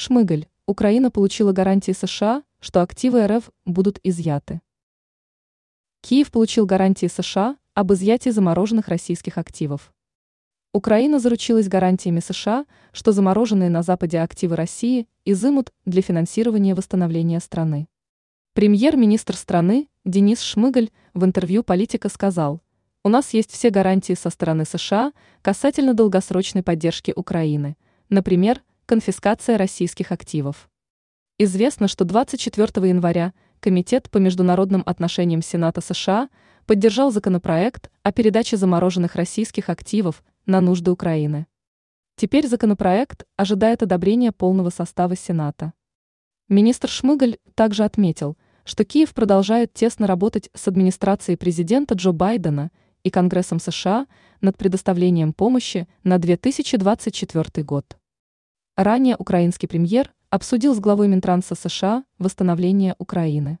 Шмыгаль. Украина получила гарантии США, что активы РФ будут изъяты. Киев получил гарантии США об изъятии замороженных российских активов. Украина заручилась гарантиями США, что замороженные на Западе активы России изымут для финансирования восстановления страны. Премьер-министр страны Денис Шмыгаль в интервью «Политика» сказал, «У нас есть все гарантии со стороны США касательно долгосрочной поддержки Украины, например, конфискация российских активов. Известно, что 24 января Комитет по международным отношениям Сената США поддержал законопроект о передаче замороженных российских активов на нужды Украины. Теперь законопроект ожидает одобрения полного состава Сената. Министр Шмыгаль также отметил, что Киев продолжает тесно работать с администрацией президента Джо Байдена и Конгрессом США над предоставлением помощи на 2024 год. Ранее украинский премьер обсудил с главой Минтранса США восстановление Украины.